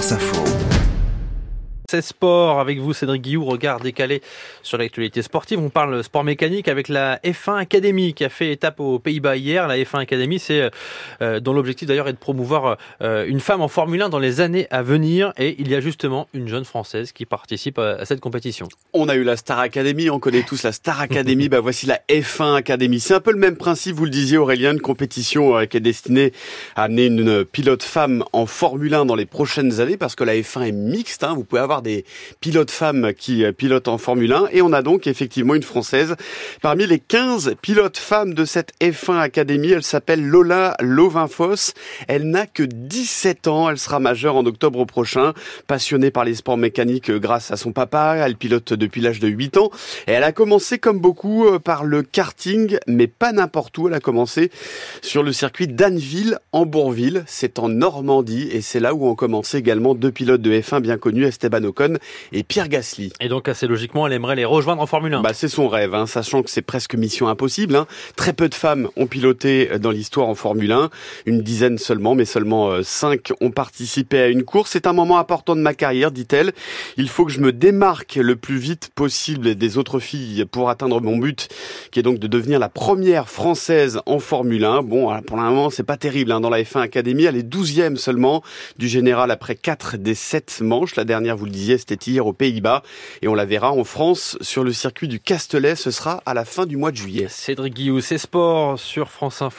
France Info. C'est sport avec vous Cédric Guillou, regard décalé sur l'actualité sportive. On parle sport mécanique avec la F1 Academy qui a fait étape aux Pays-Bas hier. La F1 Academy, c'est euh, dont l'objectif d'ailleurs est de promouvoir euh, une femme en Formule 1 dans les années à venir. Et il y a justement une jeune française qui participe à, cette compétition. On a eu la Star Academy, on connaît tous la Star Academy. bah voici la F1 Academy. C'est un peu le même principe, vous le disiez Aurélien, une compétition euh, qui est destinée à amener une pilote femme en Formule 1 dans les prochaines années parce que la F1 est mixte. Hein. Vous pouvez avoir des pilotes femmes qui euh, pilotent en Formule 1 et on a donc effectivement une Française parmi les 15 pilotes femmes de cette F1 Academy. Elle s'appelle Lola Lovinfos. Elle n'a que 17 ans. Elle sera majeure en octobre prochain. Passionnée par les sports mécaniques euh, grâce à son papa. Elle pilote depuis l'âge de 8 ans et elle a commencé comme beaucoup euh, par le karting, mais pas n'importe où. Elle a commencé sur le circuit d'Anneville en Bourville. C'est en Normandie et c'est là où ont commencé également deux pilotes de F1 bien connus, Esteban Ocon et Pierre Gasly. Et donc assez logiquement, elle aimerait les rejoindre en Formule 1. Bah, c'est son rêve, hein, sachant que c'est presque mission impossible. Hein. Très peu de femmes ont piloté dans l'histoire en Formule 1, une dizaine seulement, mais seulement euh, cinq ont participé à une course. C'est un moment important de ma carrière, dit-elle. Il faut que je me démarque le plus vite possible des autres filles pour atteindre mon but, qui est donc de devenir la première française en Formule 1. Bon, pour le moment, c'est pas terrible hein, dans la F1 Academy. Elle est douzième seulement du général après quatre des sept manches. La dernière, vous le disiez, c'était hier aux Pays-Bas. Et on la verra en France sur le circuit du Castellet. Ce sera à la fin du mois de juillet. Cédric Guillou, c'est sport sur France Info.